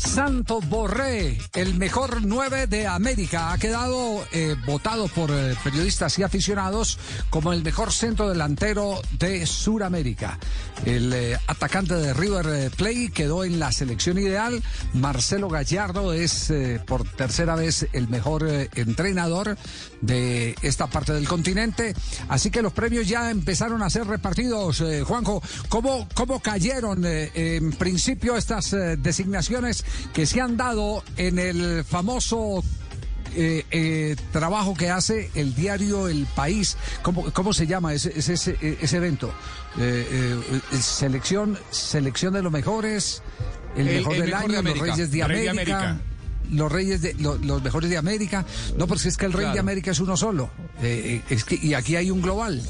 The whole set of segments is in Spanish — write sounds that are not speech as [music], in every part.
Santo Borré, el mejor 9 de América, ha quedado eh, votado por eh, periodistas y aficionados como el mejor centro delantero de Sudamérica. El eh, atacante de River eh, Plate quedó en la selección ideal. Marcelo Gallardo es eh, por tercera vez el mejor entrenador de esta parte del continente. Así que los premios ya empezaron a ser repartidos. Juanjo, ¿cómo, cómo cayeron en principio estas designaciones que se han dado en el famoso eh, eh, trabajo que hace el diario El País. ¿Cómo, cómo se llama ese, ese, ese, ese evento? Eh, eh, selección, selección de los mejores, el, El- mejor el del mejor año, de los. Reyes de Rey de América. Los reyes de lo- los mejores de América. No, porque es que el rey de. América es uno solo. Eh, eh, es que, y aquí hay un global.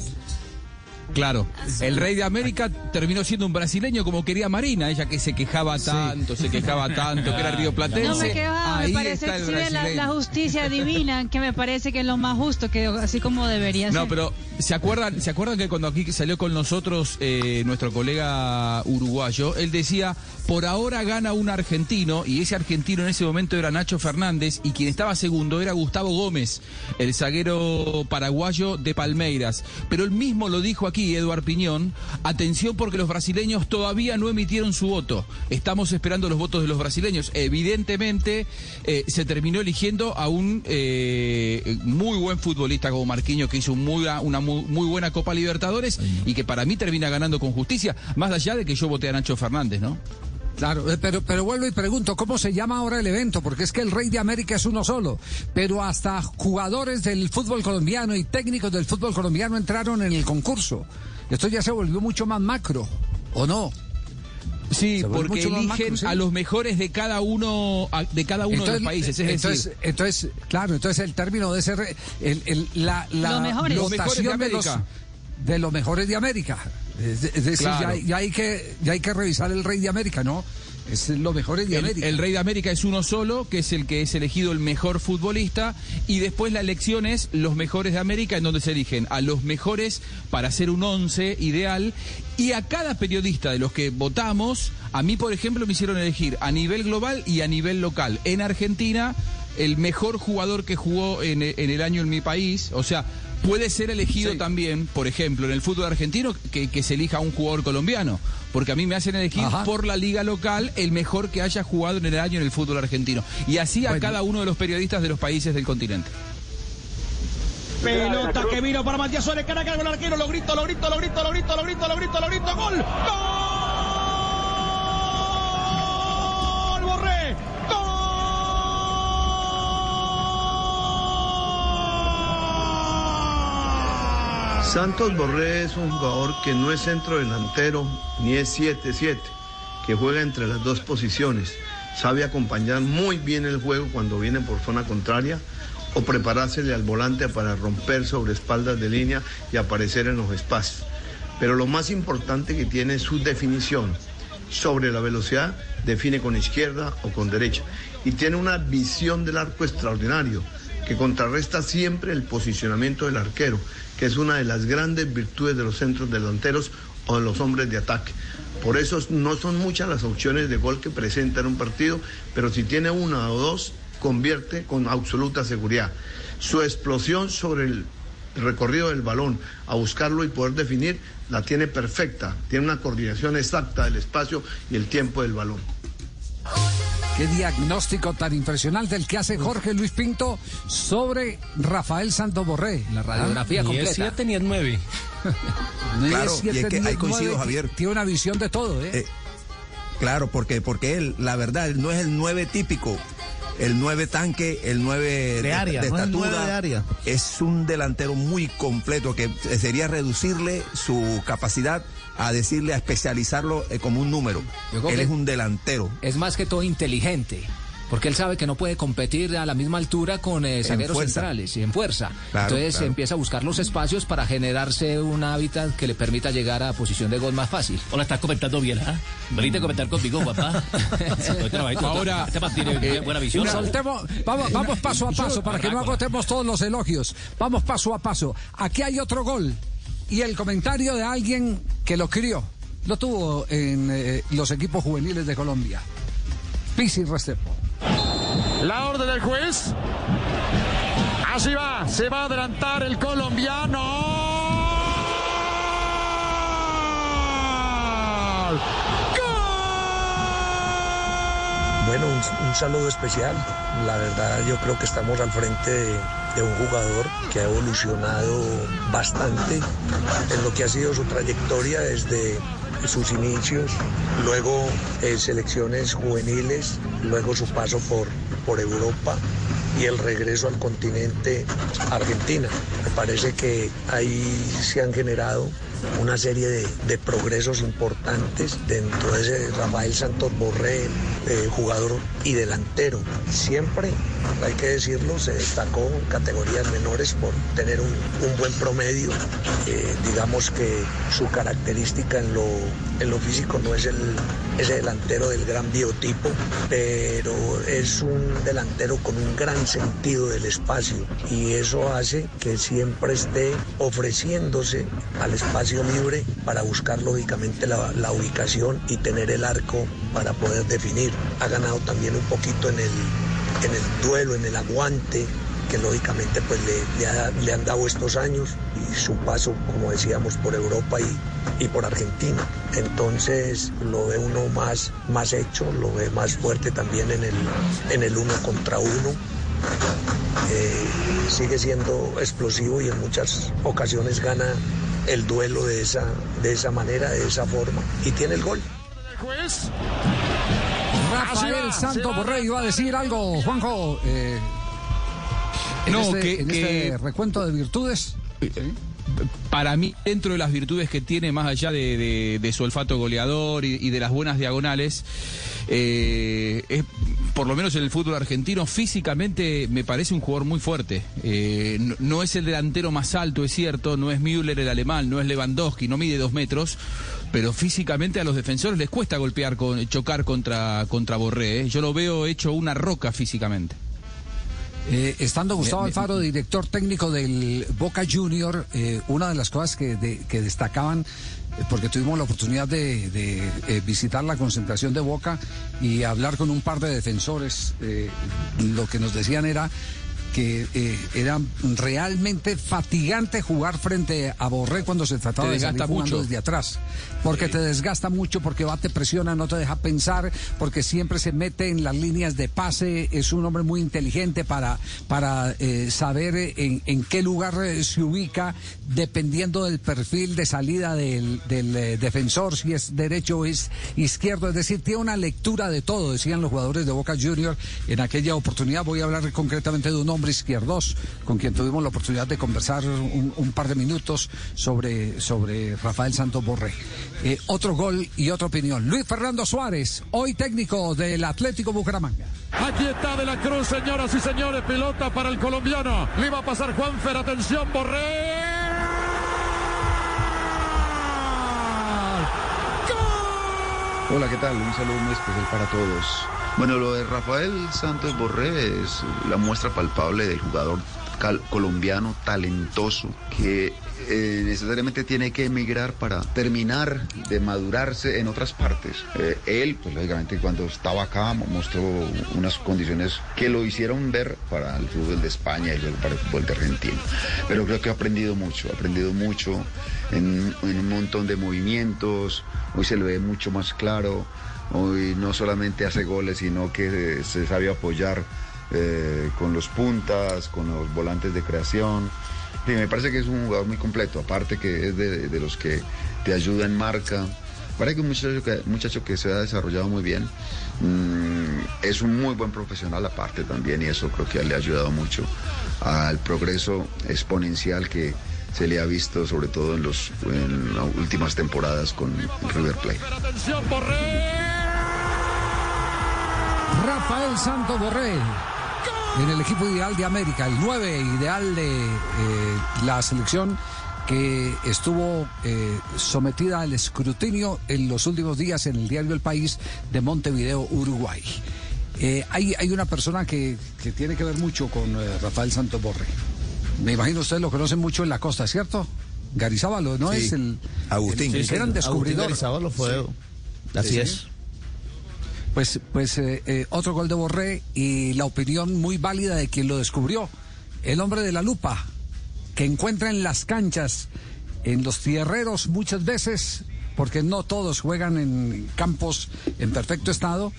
Claro, el rey de América terminó siendo un brasileño como quería Marina, ella que se quejaba tanto, se quejaba tanto, que era río platense. No me quejaba, me Ahí parece está que el la, la justicia divina, que me parece que es lo más justo, que así como debería No, ser. pero ¿se acuerdan, ¿se acuerdan que cuando aquí salió con nosotros eh, nuestro colega uruguayo, él decía, por ahora gana un argentino, y ese argentino en ese momento era Nacho Fernández, y quien estaba segundo era Gustavo Gómez, el zaguero paraguayo de Palmeiras. Pero él mismo lo dijo aquí, Eduard Piñón, atención porque los brasileños todavía no emitieron su voto. Estamos esperando los votos de los brasileños. Evidentemente eh, se terminó eligiendo a un eh, muy buen futbolista como Marquinhos que hizo muy, una muy, muy buena Copa Libertadores y que para mí termina ganando con justicia, más allá de que yo voté a Nacho Fernández, ¿no? Claro, eh, pero, pero vuelvo y pregunto, ¿cómo se llama ahora el evento? Porque es que el Rey de América es uno solo, pero hasta jugadores del fútbol colombiano y técnicos del fútbol colombiano entraron en el concurso. Esto ya se volvió mucho más macro, ¿o no? Sí, porque eligen macro, sí. a los mejores de cada uno de cada uno de los países. Es entonces, decir, entonces, claro, entonces el término de ser el, el- la, la Los mejores. Los mejores de votación de los, América. de los mejores de América. Es, es decir, Claro. ya, ya hay que ya hay que revisar el Rey de América, ¿no? Es los mejores de El, América. el Rey de América es uno solo, que es el que es elegido el mejor futbolista, y después la elección es los mejores de América, en donde se eligen a los mejores para hacer un once ideal, y a cada periodista de los que votamos, a mí, por ejemplo, me hicieron elegir a nivel global y a nivel local. En Argentina, el mejor jugador que jugó en, en el año en mi país, o sea, puede ser elegido Sí. también, por ejemplo, en el fútbol argentino, que, que se elija a un jugador colombiano, porque a mí me hacen elegir Ajá. por la liga local el mejor que haya jugado en el año en el fútbol argentino. Y así a Bueno. cada uno de los periodistas de los países del continente. Pelota que vino para Matías Suárez, cara a cara con el arquero, lo grito, lo grito, lo grito, lo grito, lo grito, lo grito, lo grito, gol, gol, Santos Borré es un jugador que no es centro delantero ni es 7-7, que juega entre las dos posiciones. Sabe acompañar muy bien el juego cuando viene por zona contraria o preparársele al volante para romper sobre espaldas de línea y aparecer en los espacios. Pero lo más importante que tiene es su definición. Sobre la velocidad, define con izquierda o con derecha. Y tiene una visión del arco extraordinario que contrarresta siempre el posicionamiento del arquero, es una de las grandes virtudes de los centros delanteros o de los hombres de ataque. Por eso no son muchas las opciones de gol que presenta en un partido, pero si tiene una o dos, convierte con absoluta seguridad. Su explosión sobre el recorrido del balón a buscarlo y poder definir la tiene perfecta, tiene una coordinación exacta del espacio y el tiempo del balón. Qué diagnóstico tan impresionante el que hace Jorge Luis Pinto sobre Rafael Santos Borré. La radiografía Ah, completa. Ni es siete ni es nueve. [laughs] Ni es Claro, y siete, es que ahí coincido, Javier. Tiene una visión de todo, ¿eh? Eh, Claro, porque, porque él, la verdad, él no es el 9 típico. El 9 tanque, el 9 De área, no es el estatura. nueve de área. Es un delantero muy completo que sería reducirle su capacidad a decirle, a especializarlo eh, como un número. Él es un delantero. Es más que todo inteligente. Porque él sabe que no puede competir a la misma altura con eh, zagueros centrales y en fuerza. Claro, Entonces claro. empieza a buscar los espacios para generarse un hábitat que le permita llegar a posición de gol más fácil. Hola, estás comentando bien, ¿ah? Veniste a comentar conmigo, papá. [laughs] Ahora, este tiene eh, buena visión. vamos paso a paso para que no agotemos todos los elogios. Vamos paso a paso. Aquí hay otro gol y el comentario de alguien que lo crió. Lo tuvo en eh, los equipos juveniles de Colombia. Pisi Restrepo. La orden del juez. Así va, se va a adelantar el colombiano. Bueno, un, saludo especial. La verdad yo creo que estamos al frente de, de un jugador que ha evolucionado bastante en lo que ha sido su trayectoria desde sus inicios, luego eh, selecciones juveniles, luego su paso por, por Europa y el regreso al continente Argentina. Me parece que ahí se han generado una serie de, progresos importantes dentro de ese Rafael Santos Borré, eh, jugador y delantero. Siempre, hay que decirlo, se destacó en categorías menores por tener un, un buen promedio. Eh, digamos que su característica en lo, en lo físico no es el, ese delantero del gran biotipo, pero es un delantero con un gran sentido del espacio y eso hace que siempre esté ofreciéndose al espacio libre para buscar lógicamente la, la ubicación y tener el arco para poder definir. Ha ganado también un poquito en el, en el duelo, en el aguante que lógicamente pues le, le ha- le han dado estos años y su paso, como decíamos, por Europa y, y por Argentina. Entonces lo ve uno más, más hecho, lo ve más fuerte también en el, en el uno contra uno. Eh, sigue siendo explosivo y en muchas ocasiones gana el duelo de esa, de esa manera, de esa forma y tiene el gol. Rafael Santos Borré iba a decir algo, Juanjo. eh, en No, este, que- en que- este recuento de virtudes. Para mí, dentro de las virtudes que tiene, más allá de, su olfato goleador y, de las buenas diagonales, eh, por lo menos en el fútbol argentino, físicamente me parece un jugador muy fuerte. Eh, no, no es el delantero más alto, es cierto, no es Müller el alemán, no es Lewandowski, no mide dos metros, pero físicamente a los defensores les cuesta golpear, con, chocar contra, contra Borré. ¿eh? Yo lo veo hecho una roca físicamente. Eh, estando Gustavo Alfaro, director técnico del Boca Junior, eh, una de las cosas que, de- que destacaban, eh, porque tuvimos la oportunidad de, de, eh, visitar la concentración de Boca y hablar con un par de defensores, lo que nos decían era que eh, era realmente fatigante jugar frente a Borré cuando se trataba Te de salir jugando mucho. desde atrás, porque te desgasta mucho, porque va, te presiona, no te deja pensar, porque siempre se mete en las líneas de pase, es un hombre muy inteligente para, para eh, saber en, en qué lugar eh, se ubica, dependiendo del perfil de salida del, del, eh, defensor, si es derecho o es izquierdo, es decir, tiene una lectura de todo, decían los jugadores de Boca Junior en aquella oportunidad. Voy a hablar concretamente de un hombre izquierdos con quien tuvimos la oportunidad de conversar un, un par de minutos sobre, sobre Rafael Santos Borré. Eh, otro gol y otra opinión. Luis Fernando Suárez, hoy técnico del Atlético Bucaramanga. Aquí está De la Cruz, señoras y señores, pelota para el colombiano. Le va a pasar Juanfer, atención, Borré. Hola, ¿qué tal? Un saludo muy especial para todos. Bueno, lo de Rafael Santos Borré es la muestra palpable del jugador colombiano talentoso que eh, necesariamente tiene que emigrar para terminar de madurarse en otras partes. Eh, él, pues lógicamente cuando estaba acá mo- mostró unas condiciones que lo hicieron ver para el fútbol de España y luego para el fútbol de Argentina. Pero creo que ha aprendido mucho, ha aprendido mucho en, en un montón de movimientos, hoy se le ve mucho más claro, hoy no solamente hace goles, sino que eh, se sabe apoyar eh, con los puntas, con los volantes de creación. Sí, me parece que es un jugador muy completo, aparte que es de, los que te ayuda en marca, Parece que un muchacho que, muchacho que se ha desarrollado muy bien. Mm, es un muy buen profesional aparte también y eso creo que le ha ayudado mucho al progreso exponencial que se le ha visto sobre todo en, los, en las últimas temporadas con River Plate. Rafael Santo Borré en el equipo ideal de América, el 9 ideal de eh, la selección que estuvo eh, sometida al escrutinio en los últimos días en el diario El País de Montevideo, Uruguay. Eh, hay, hay una persona que, que tiene que ver mucho con eh, Rafael Santos Borré. Me imagino ustedes lo conocen mucho en la costa, ¿cierto? Garizábalo, ¿no? Sí. Es el. Agustín. El, el Sí, sí, gran Agustín descubridor. Garizábalo fue- así es. Pues, pues eh, eh, otro gol de Borré y la opinión muy válida de quien lo descubrió. El hombre de la lupa, que encuentra en las canchas, en los tierreros muchas veces, porque no todos juegan en campos en perfecto estado,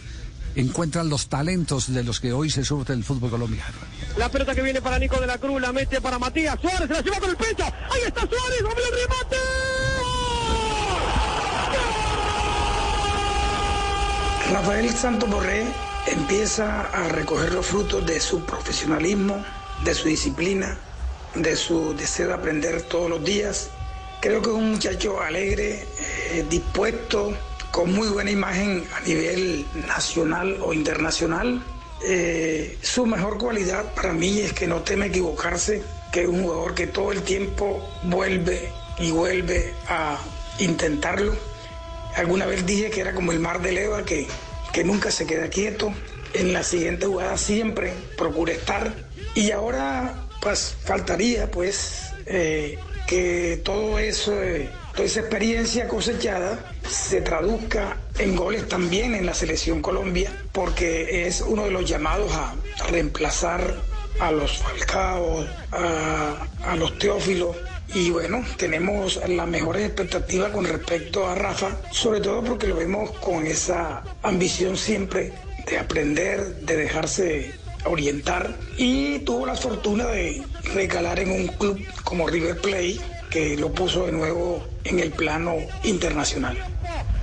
encuentran los talentos de los que hoy se surte el fútbol colombiano. La pelota que viene para Nico de la Cruz, la mete para Matías Suárez, se la lleva con el pecho. Ahí está Suárez, doble remate. Rafael Santos Borré empieza a recoger los frutos de su profesionalismo, de su disciplina, de su deseo de aprender todos los días. Creo que es un muchacho alegre, eh, dispuesto, con muy buena imagen a nivel nacional o internacional. Eh, su mejor cualidad para mí es que no teme equivocarse, que es un jugador que todo el tiempo vuelve y vuelve a intentarlo. Alguna vez dije que era como el mar de leva, que, que nunca se queda quieto. En la siguiente jugada siempre procura estar. Y ahora, pues, faltaría, pues, eh, que todo eso, eh, toda esa experiencia cosechada se traduzca en goles también en la selección Colombia, porque es uno de los llamados a reemplazar a los Falcao, a, a los Teófilos, y bueno, tenemos las mejores expectativas con respecto a Rafa, sobre todo porque lo vemos con esa ambición siempre de aprender, de dejarse orientar y tuvo la fortuna de recalar en un club como River Plate que lo puso de nuevo en el plano internacional.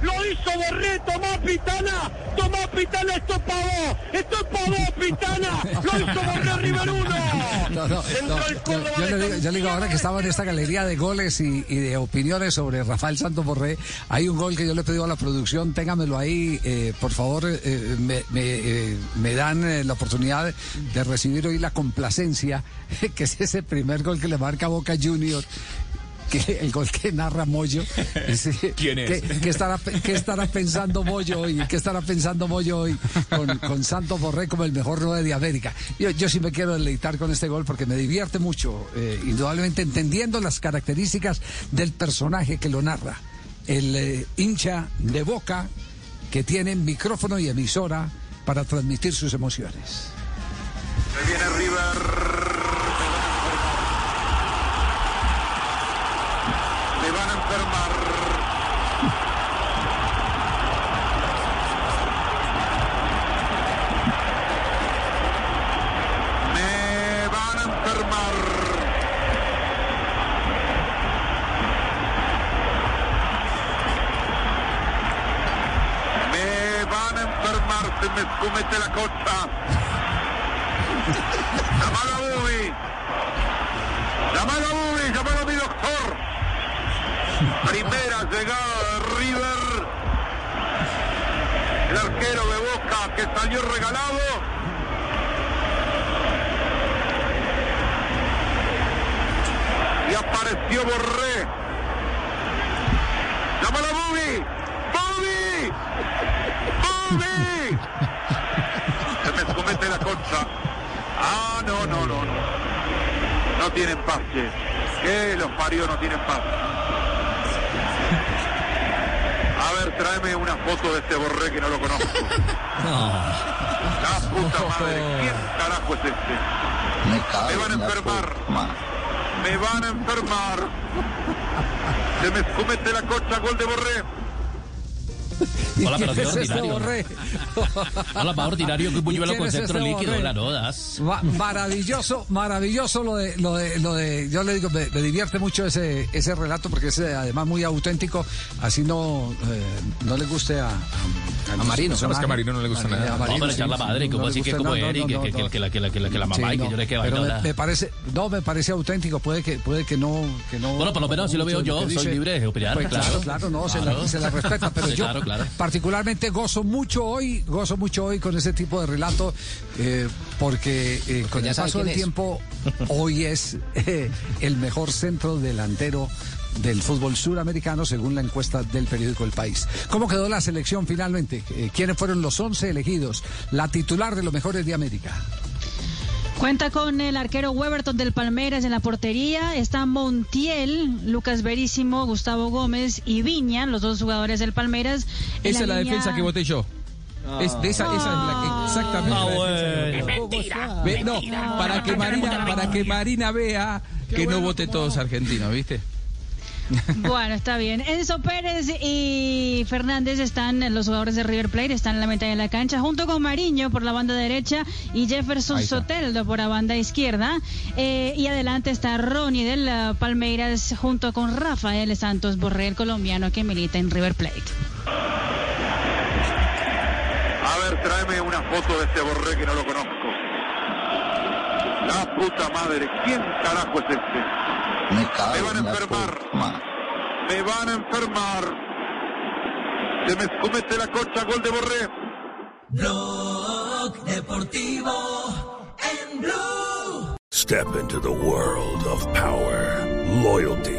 Lo hizo Borré, tomó Pitana, tomó Pitana, esto es pavó, esto es pavó, Pitana, lo hizo Borré River 1. No, no, no. Yo, yo le digo, yo le digo ahora que estaba en esta galería de goles y, y de opiniones sobre Rafael Santos Borré, hay un gol que yo le he pedido a la producción, téngamelo ahí, eh, por favor, eh, me, me, eh, me dan la oportunidad de recibir hoy la complacencia, [laughs] que es ese primer gol que le marca Boca Junior. Que el gol que narra Moyo. ¿Quién es? ¿Qué, qué estará, qué estará pensando Moyo hoy? ¿Qué estará pensando Moyo hoy con, con Santos Borré como el mejor 9 de América? Yo, yo sí me quiero deleitar con este gol porque me divierte mucho, eh, indudablemente entendiendo las características del personaje que lo narra. El eh, hincha de boca que tiene micrófono y emisora para transmitir sus emociones. Se viene River. Cocha. Llamalo a Bubi. Llamalo a Bubi, llamalo a mi doctor. Primera llegada de River. El arquero de Boca que salió regalado. Y apareció Borré. Llámalo a Bubi. ¡Bubi! ¡Bubi! Comete la concha. Ah, no, no, no, no. No tienen paz, che. Que los parió no tienen paz. A ver, tráeme una foto de este borré que no lo conozco. [laughs] La puta madre, ¿quién carajo es este? Me van a enfermar. Me van a enfermar. Se me comete la concha, gol de borré. [laughs] Hola, pero qué ¿Quién es este ordinario. Hola, más ordinario que un buñuelo ¿Quién con centro este líquido, la no das. Ma- maravilloso, maravilloso lo de, lo de, lo de, yo le digo, me, me divierte mucho ese, ese relato porque es eh, además muy auténtico, así no, eh, no le guste a, a, A Marino. No, es que a. Marino no le gusta nada. a No, Marino pero sí, echar la madre, como así que como Eric, que- que- la- que la- que la- que la mamá Sí, y que no, yo le que pero vaina, me, la- me parece, no, me parece auténtico, puede que, puede que no, que no. Bueno, por lo menos así lo veo yo, soy libre de opinar, Pues claro. claro, no, Se, la, respeta, pero yo claro, claro. Particularmente gozo mucho hoy, gozo mucho hoy con ese tipo de relato, eh, porque eh, con el paso del es. tiempo, [laughs] hoy es eh, el mejor centro delantero del fútbol suramericano según la encuesta del periódico El País. ¿Cómo quedó la selección finalmente? ¿Quiénes fueron los 11 elegidos? La titular de los mejores de América. Cuenta con el arquero Weberton del Palmeiras en la portería. Está Montiel, Lucas Verísimo, Gustavo Gómez y Viña, los dos jugadores del Palmeiras. Esa es la línea- defensa que voté yo. Es, de esa, esa es la que exactamente. Ah, bueno. voté. Ve, no, para que Marina, para que Marina vea que no vote todos argentinos, ¿viste? [laughs] Bueno, está bien. Enzo Pérez y Fernández están, los jugadores de River Plate, están en la mitad de la cancha, junto con Mariño por la banda derecha y Jefferson. Soteldo por la banda izquierda. Eh, y adelante está Ronnie del uh, Palmeiras, junto con Rafael Santos Borré, el colombiano que milita en River Plate. A ver, tráeme una foto de este borré que no lo conozco. La puta madre, ¿quién carajo es este? Me van a enfermar. forma. Me van a enfermar. Se me comete la concha, gol de borré. Blog Deportivo en Blue. Step into the world of power, loyalty,